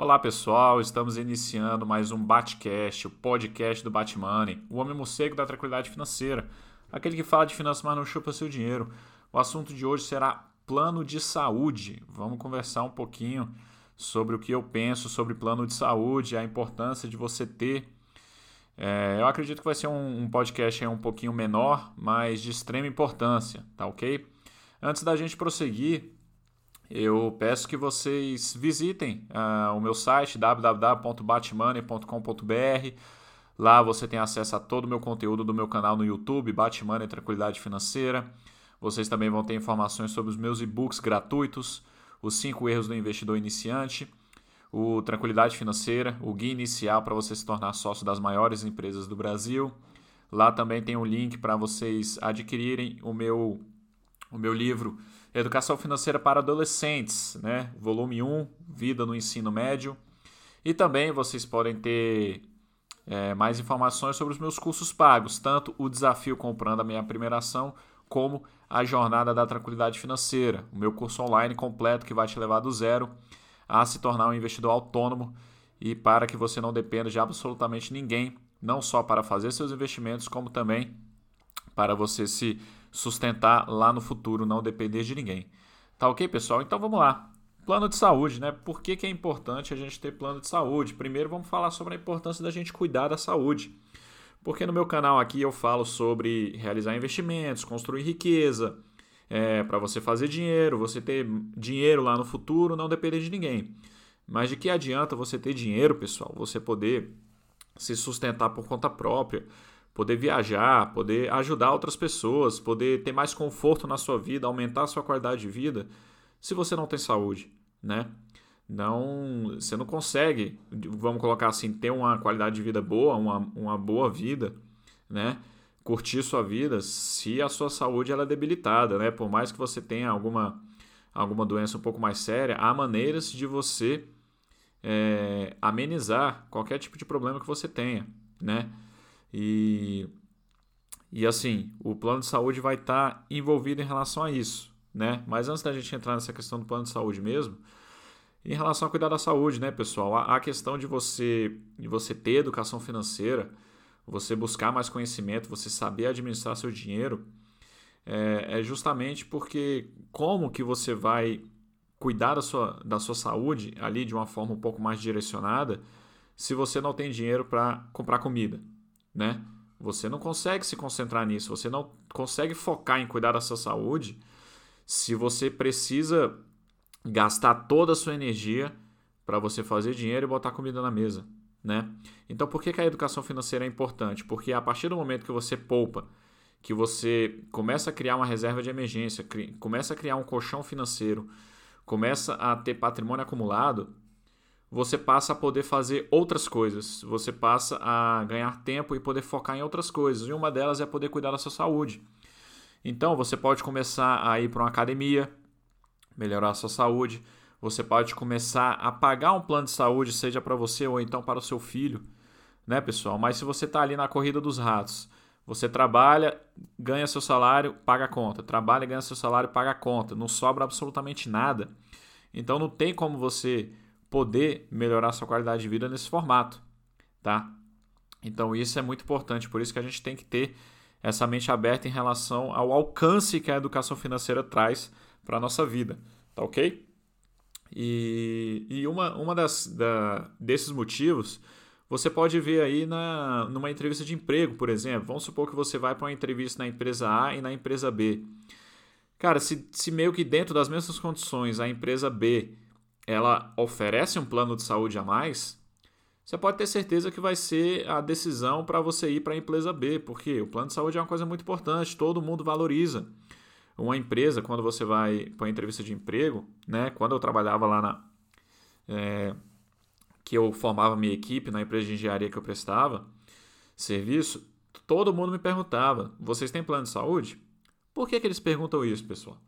Olá pessoal, estamos iniciando mais um Batcast, o podcast do Batmoney, o homem morcego da tranquilidade financeira, aquele que fala de finanças, mas não chupa seu dinheiro. O assunto de hoje será plano de saúde. Vamos conversar um pouquinho sobre o que eu penso sobre plano de saúde, a importância de você ter. É, eu acredito que vai ser um, um podcast um pouquinho menor, mas de extrema importância, tá ok? Antes da gente prosseguir, eu peço que vocês visitem uh, o meu site www.batmoney.com.br. Lá você tem acesso a todo o meu conteúdo do meu canal no YouTube, Batmoney Tranquilidade Financeira. Vocês também vão ter informações sobre os meus e-books gratuitos, os 5 erros do investidor iniciante, o Tranquilidade Financeira, o guia inicial para você se tornar sócio das maiores empresas do Brasil. Lá também tem um link para vocês adquirirem o meu, o meu livro Educação Financeira para Adolescentes, né? volume 1, Vida no Ensino Médio. E também vocês podem ter é, mais informações sobre os meus cursos pagos, tanto o Desafio Comprando a Minha Primeira Ação, como a Jornada da Tranquilidade Financeira, o meu curso online completo que vai te levar do zero a se tornar um investidor autônomo e para que você não dependa de absolutamente ninguém, não só para fazer seus investimentos, como também para você se sustentar lá no futuro, não depender de ninguém. Tá ok, pessoal? Então vamos lá. Plano de saúde, né? Por que, que é importante a gente ter plano de saúde? Primeiro vamos falar sobre a importância da gente cuidar da saúde. Porque no meu canal aqui eu falo sobre realizar investimentos, construir riqueza, é, para você fazer dinheiro, você ter dinheiro lá no futuro, não depender de ninguém. Mas de que adianta você ter dinheiro, pessoal? Você poder se sustentar por conta própria, poder viajar, poder ajudar outras pessoas, poder ter mais conforto na sua vida, aumentar a sua qualidade de vida, se você não tem saúde, né? Não, você não consegue, vamos colocar assim, ter uma qualidade de vida boa, uma, uma boa vida, né? Curtir sua vida se a sua saúde ela é debilitada, né? Por mais que você tenha alguma, alguma doença um pouco mais séria, há maneiras de você é, amenizar qualquer tipo de problema que você tenha, né? E, e assim, o plano de saúde vai estar tá envolvido em relação a isso, né? Mas antes da gente entrar nessa questão do plano de saúde mesmo, em relação a cuidar da saúde, né, pessoal? A, a questão de você, de você ter educação financeira, você buscar mais conhecimento, você saber administrar seu dinheiro, é, é justamente porque como que você vai cuidar da sua, da sua saúde ali de uma forma um pouco mais direcionada se você não tem dinheiro para comprar comida, né? Você não consegue se concentrar nisso, você não consegue focar em cuidar da sua saúde se você precisa gastar toda a sua energia para você fazer dinheiro e botar comida na mesa, né? Então, por que, que a educação financeira é importante? Porque a partir do momento que você poupa, que você começa a criar uma reserva de emergência, começa a criar um colchão financeiro, começa a ter patrimônio acumulado, você passa a poder fazer outras coisas. Você passa a ganhar tempo e poder focar em outras coisas. E uma delas é poder cuidar da sua saúde. Então, você pode começar a ir para uma academia, melhorar a sua saúde. Você pode começar a pagar um plano de saúde, seja para você ou então para o seu filho, né, pessoal? Mas se você está ali na corrida dos ratos, você trabalha, ganha seu salário, paga a conta. Trabalha, ganha seu salário, paga a conta. Não sobra absolutamente nada. Então não tem como você poder melhorar sua qualidade de vida nesse formato, tá? Então isso é muito importante, por isso que a gente tem que ter essa mente aberta em relação ao alcance que a educação financeira traz para a nossa vida, tá ok? E, e uma, uma das, da, desses motivos você pode ver aí na, numa entrevista de emprego, por exemplo. Vamos supor que você vai para uma entrevista na empresa A e na empresa B. Cara, se, se meio que dentro das mesmas condições a empresa B ela oferece um plano de saúde a mais, você pode ter certeza que vai ser a decisão para você ir para a empresa B, porque o plano de saúde é uma coisa muito importante, todo mundo valoriza. Uma empresa, quando você vai para a entrevista de emprego, né, quando eu trabalhava lá na. É, que eu formava minha equipe na empresa de engenharia que eu prestava serviço, todo mundo me perguntava: vocês têm plano de saúde? Por que, que eles perguntam isso, pessoal?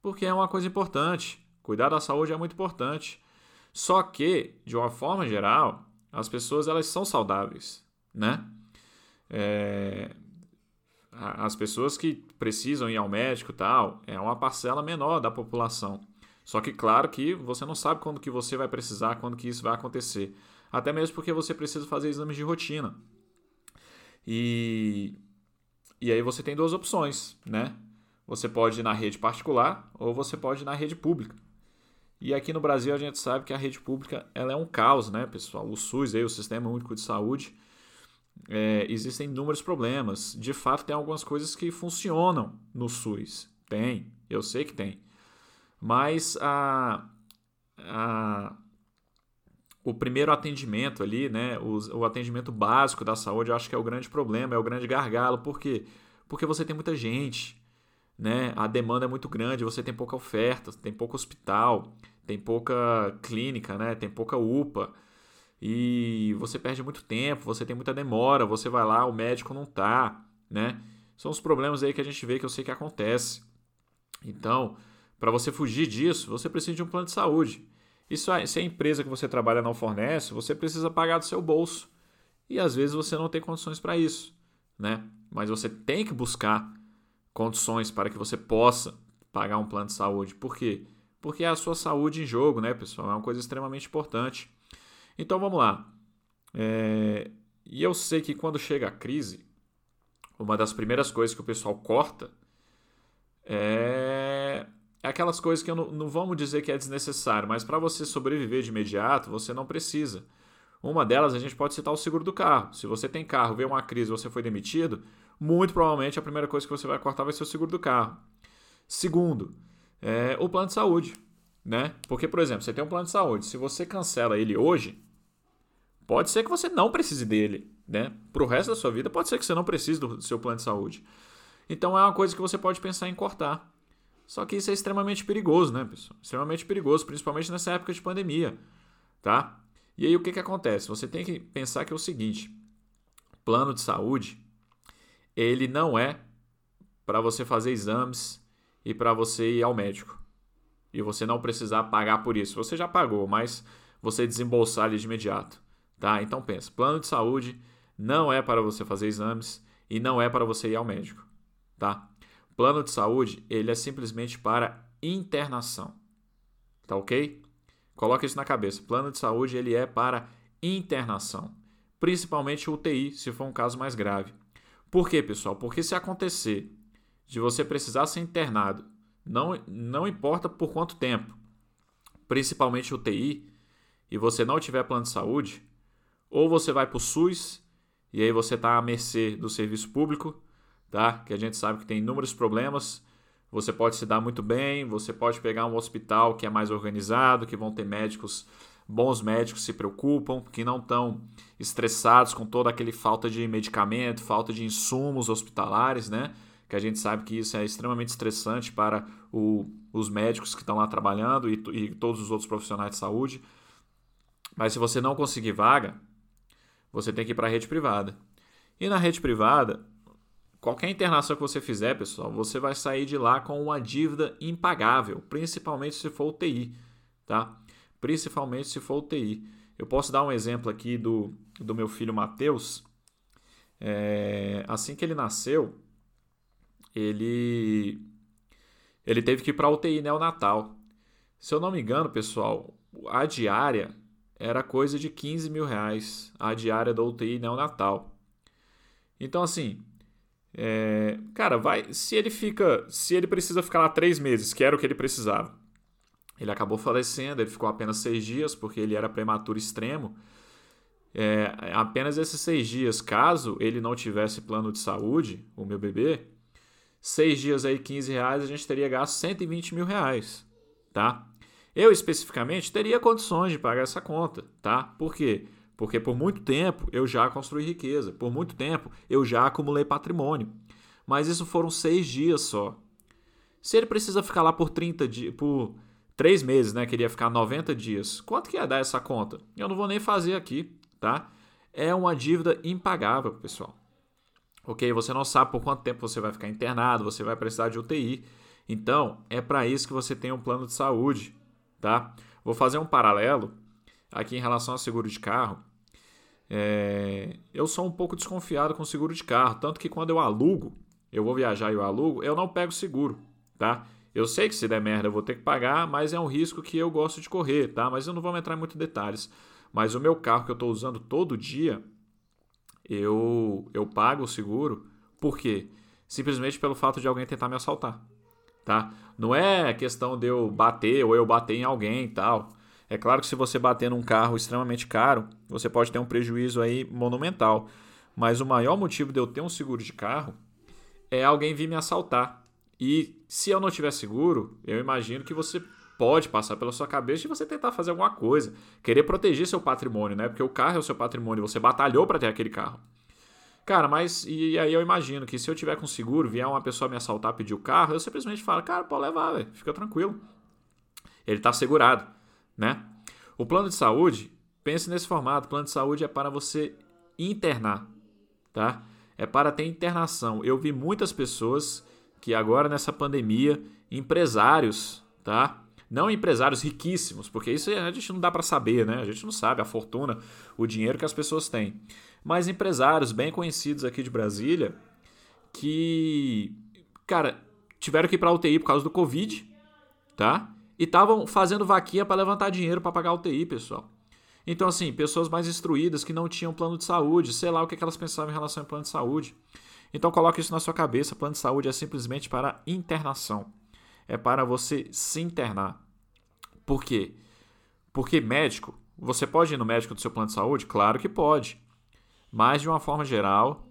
Porque é uma coisa importante. Cuidar da saúde é muito importante. Só que, de uma forma geral, as pessoas elas são saudáveis, né? É, as pessoas que precisam ir ao médico tal é uma parcela menor da população. Só que claro que você não sabe quando que você vai precisar, quando que isso vai acontecer. Até mesmo porque você precisa fazer exames de rotina. E, e aí você tem duas opções, né? Você pode ir na rede particular ou você pode ir na rede pública. E aqui no Brasil a gente sabe que a rede pública ela é um caos, né, pessoal? O SUS, aí, o Sistema Único de Saúde, é, existem inúmeros problemas. De fato, tem algumas coisas que funcionam no SUS. Tem, eu sei que tem. Mas a, a, o primeiro atendimento ali, né, o, o atendimento básico da saúde, eu acho que é o grande problema, é o grande gargalo. Por quê? Porque você tem muita gente, né? A demanda é muito grande, você tem pouca oferta, tem pouco hospital, tem pouca clínica, né? Tem pouca UPA. E você perde muito tempo, você tem muita demora, você vai lá, o médico não tá, né? São os problemas aí que a gente vê que eu sei que acontece. Então, para você fugir disso, você precisa de um plano de saúde. Isso, se a empresa que você trabalha não fornece, você precisa pagar do seu bolso. E às vezes você não tem condições para isso, né? Mas você tem que buscar condições para que você possa pagar um plano de saúde. Por quê? Porque é a sua saúde em jogo, né, pessoal? É uma coisa extremamente importante. Então vamos lá. É... E eu sei que quando chega a crise, uma das primeiras coisas que o pessoal corta é aquelas coisas que eu não, não vamos dizer que é desnecessário, mas para você sobreviver de imediato, você não precisa. Uma delas a gente pode citar o seguro do carro. Se você tem carro, veio uma crise, você foi demitido, muito provavelmente a primeira coisa que você vai cortar vai ser o seguro do carro. Segundo, é o plano de saúde, né? Porque, por exemplo, você tem um plano de saúde, se você cancela ele hoje, pode ser que você não precise dele, né? Para o resto da sua vida, pode ser que você não precise do seu plano de saúde. Então é uma coisa que você pode pensar em cortar. Só que isso é extremamente perigoso, né, pessoal? Extremamente perigoso, principalmente nessa época de pandemia, tá? E aí o que, que acontece? Você tem que pensar que é o seguinte: plano de saúde, ele não é para você fazer exames e para você ir ao médico. E você não precisar pagar por isso. Você já pagou, mas você desembolsar ali de imediato, tá? Então pensa, plano de saúde não é para você fazer exames e não é para você ir ao médico, tá? Plano de saúde, ele é simplesmente para internação. Tá ok? Coloque isso na cabeça. Plano de saúde, ele é para internação. Principalmente UTI, se for um caso mais grave. Por quê, pessoal? Porque se acontecer de você precisar ser internado, não, não importa por quanto tempo, principalmente UTI, e você não tiver plano de saúde, ou você vai para o SUS, e aí você está à mercê do serviço público, tá? Que a gente sabe que tem inúmeros problemas. Você pode se dar muito bem, você pode pegar um hospital que é mais organizado, que vão ter médicos, bons médicos se preocupam, que não estão estressados com toda aquele falta de medicamento, falta de insumos hospitalares, né? Que a gente sabe que isso é extremamente estressante para o, os médicos que estão lá trabalhando e, e todos os outros profissionais de saúde. Mas se você não conseguir vaga, você tem que ir para a rede privada. E na rede privada, Qualquer internação que você fizer, pessoal, você vai sair de lá com uma dívida impagável, principalmente se for UTI, tá? Principalmente se for UTI. Eu posso dar um exemplo aqui do, do meu filho Matheus. É, assim que ele nasceu, ele, ele teve que ir para UTI neonatal. Se eu não me engano, pessoal, a diária era coisa de 15 mil reais, a diária da UTI neonatal. Então, assim, é, cara, vai. Se ele fica. Se ele precisa ficar lá três meses, que era o que ele precisava. Ele acabou falecendo, ele ficou apenas seis dias, porque ele era prematuro extremo. É, apenas esses seis dias, caso ele não tivesse plano de saúde, o meu bebê, seis dias aí, 15 reais, a gente teria gasto 120 mil reais, tá? Eu, especificamente, teria condições de pagar essa conta, tá? Por quê? Porque por muito tempo eu já construí riqueza, por muito tempo eu já acumulei patrimônio. Mas isso foram seis dias só. Se ele precisa ficar lá por 30 dias, por três meses, né? Queria ficar 90 dias. Quanto que ia dar essa conta? Eu não vou nem fazer aqui, tá? É uma dívida impagável, pessoal. Ok? Você não sabe por quanto tempo você vai ficar internado, você vai precisar de UTI. Então, é para isso que você tem um plano de saúde, tá? Vou fazer um paralelo aqui em relação ao seguro de carro, é, eu sou um pouco desconfiado com seguro de carro, tanto que quando eu alugo, eu vou viajar e eu alugo, eu não pego seguro, tá? Eu sei que se der merda eu vou ter que pagar, mas é um risco que eu gosto de correr, tá? Mas eu não vou entrar em muitos detalhes. Mas o meu carro que eu estou usando todo dia, eu, eu pago o seguro, por quê? Simplesmente pelo fato de alguém tentar me assaltar, tá? Não é questão de eu bater ou eu bater em alguém e tal. É claro que se você bater num carro extremamente caro, você pode ter um prejuízo aí monumental. Mas o maior motivo de eu ter um seguro de carro é alguém vir me assaltar. E se eu não tiver seguro, eu imagino que você pode passar pela sua cabeça e você tentar fazer alguma coisa, querer proteger seu patrimônio, né? Porque o carro é o seu patrimônio, você batalhou para ter aquele carro. Cara, mas e aí eu imagino que se eu tiver com seguro, vier uma pessoa me assaltar, pedir o carro, eu simplesmente falo, cara, pode levar, velho, fica tranquilo. Ele está segurado, né? O plano de saúde, pense nesse formato, plano de saúde é para você internar, tá? É para ter internação. Eu vi muitas pessoas que agora nessa pandemia, empresários, tá? Não empresários riquíssimos, porque isso a gente não dá para saber, né? A gente não sabe a fortuna, o dinheiro que as pessoas têm. Mas empresários bem conhecidos aqui de Brasília que, cara, tiveram que ir para UTI por causa do Covid, tá? E estavam fazendo vaquinha para levantar dinheiro para pagar a UTI, pessoal. Então, assim, pessoas mais instruídas que não tinham plano de saúde, sei lá o que elas pensavam em relação ao plano de saúde. Então, coloque isso na sua cabeça: plano de saúde é simplesmente para internação. É para você se internar. Por quê? Porque médico, você pode ir no médico do seu plano de saúde? Claro que pode. Mas de uma forma geral,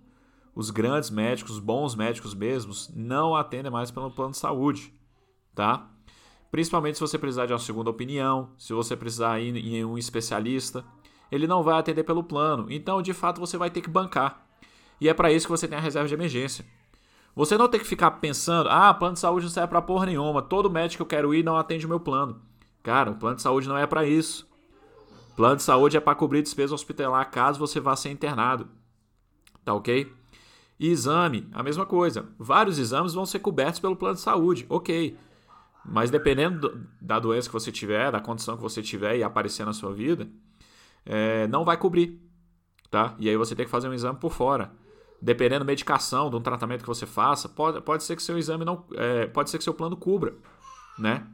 os grandes médicos, os bons médicos mesmos, não atendem mais pelo plano de saúde, tá? Principalmente se você precisar de uma segunda opinião, se você precisar ir em um especialista, ele não vai atender pelo plano. Então, de fato, você vai ter que bancar. E é para isso que você tem a reserva de emergência. Você não tem que ficar pensando, ah, plano de saúde não serve para porra nenhuma, todo médico que eu quero ir não atende o meu plano. Cara, o plano de saúde não é para isso. Plano de saúde é para cobrir despesa hospitalar caso você vá ser internado. Tá ok? E exame, a mesma coisa. Vários exames vão ser cobertos pelo plano de saúde, ok. Mas dependendo da doença que você tiver, da condição que você tiver e aparecer na sua vida, é, não vai cobrir. Tá? E aí você tem que fazer um exame por fora. Dependendo da medicação, de um tratamento que você faça, pode, pode ser que seu exame não. É, pode ser que seu plano cubra. Né?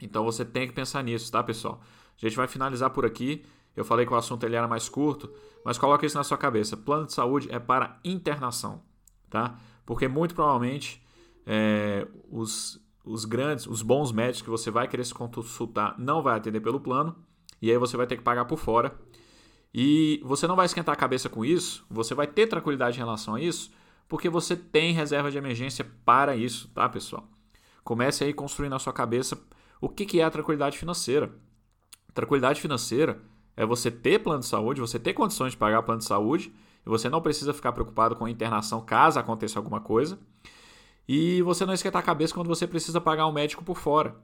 Então você tem que pensar nisso, tá, pessoal? A gente vai finalizar por aqui. Eu falei que o assunto ele era mais curto, mas coloque isso na sua cabeça. Plano de saúde é para internação, tá? Porque muito provavelmente é, os, os grandes, os bons médicos que você vai querer se consultar não vai atender pelo plano e aí você vai ter que pagar por fora. E você não vai esquentar a cabeça com isso, você vai ter tranquilidade em relação a isso, porque você tem reserva de emergência para isso, tá, pessoal? Comece aí a construir na sua cabeça o que é a tranquilidade financeira. Tranquilidade financeira é você ter plano de saúde, você ter condições de pagar plano de saúde, e você não precisa ficar preocupado com a internação caso aconteça alguma coisa. E você não esquentar a cabeça quando você precisa pagar um médico por fora,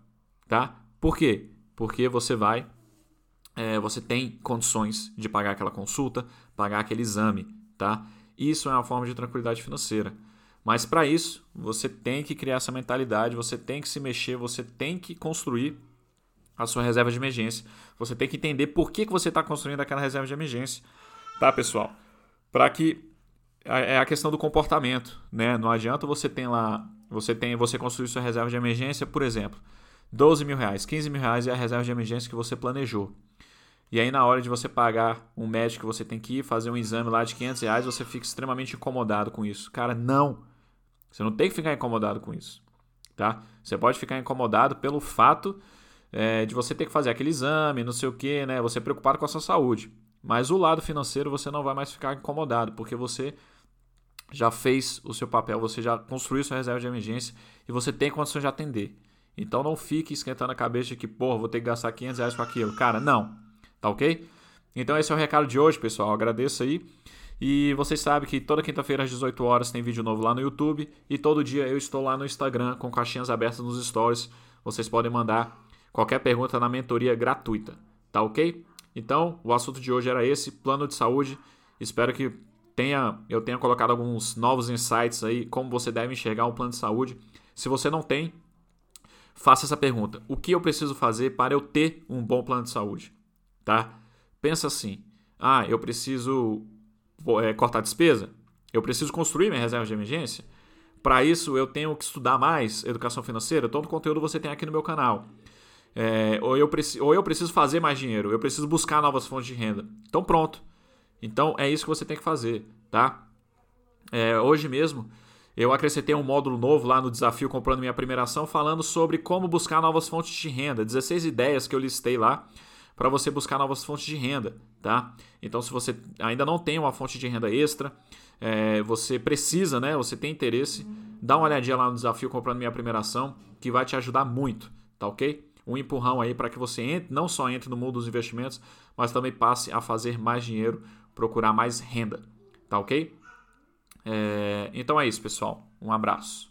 tá? Por quê? Porque você vai, é, você tem condições de pagar aquela consulta, pagar aquele exame, tá? Isso é uma forma de tranquilidade financeira. Mas para isso, você tem que criar essa mentalidade, você tem que se mexer, você tem que construir a sua reserva de emergência. Você tem que entender por que, que você está construindo aquela reserva de emergência. Tá, pessoal? Para que é a questão do comportamento, né? Não adianta você ter lá, você tem, você construir sua reserva de emergência, por exemplo, 12 mil reais, 15 mil reais é a reserva de emergência que você planejou. E aí, na hora de você pagar um médico que você tem que ir fazer um exame lá de 500 reais, você fica extremamente incomodado com isso. Cara, não! Você não tem que ficar incomodado com isso. Tá? Você pode ficar incomodado pelo fato é, de você ter que fazer aquele exame, não sei o que, né? Você é preocupado com a sua saúde. Mas o lado financeiro você não vai mais ficar incomodado, porque você já fez o seu papel, você já construiu sua reserva de emergência e você tem condições de atender. Então não fique esquentando a cabeça de que, porra, vou ter que gastar 500 reais com aquilo. Cara, não. Tá ok? Então esse é o recado de hoje, pessoal. agradeço aí. E vocês sabem que toda quinta-feira às 18 horas tem vídeo novo lá no YouTube e todo dia eu estou lá no Instagram com caixinhas abertas nos stories. Vocês podem mandar qualquer pergunta na mentoria gratuita, tá ok? Então, o assunto de hoje era esse, plano de saúde. Espero que tenha, eu tenha colocado alguns novos insights aí, como você deve enxergar um plano de saúde. Se você não tem, faça essa pergunta: o que eu preciso fazer para eu ter um bom plano de saúde? Tá? Pensa assim: ah, eu preciso é, cortar despesa? Eu preciso construir minha reserva de emergência? Para isso, eu tenho que estudar mais educação financeira. Todo conteúdo você tem aqui no meu canal. É, ou, eu ou eu preciso fazer mais dinheiro, eu preciso buscar novas fontes de renda. Então, pronto. Então, é isso que você tem que fazer, tá? É, hoje mesmo, eu acrescentei um módulo novo lá no Desafio Comprando Minha Primeira Ação, falando sobre como buscar novas fontes de renda. 16 ideias que eu listei lá para você buscar novas fontes de renda, tá? Então, se você ainda não tem uma fonte de renda extra, é, você precisa, né? Você tem interesse, dá uma olhadinha lá no Desafio Comprando Minha Primeira Ação, que vai te ajudar muito, tá ok? Um empurrão aí para que você entre, não só entre no mundo dos investimentos, mas também passe a fazer mais dinheiro, procurar mais renda, tá ok? É, então é isso, pessoal. Um abraço.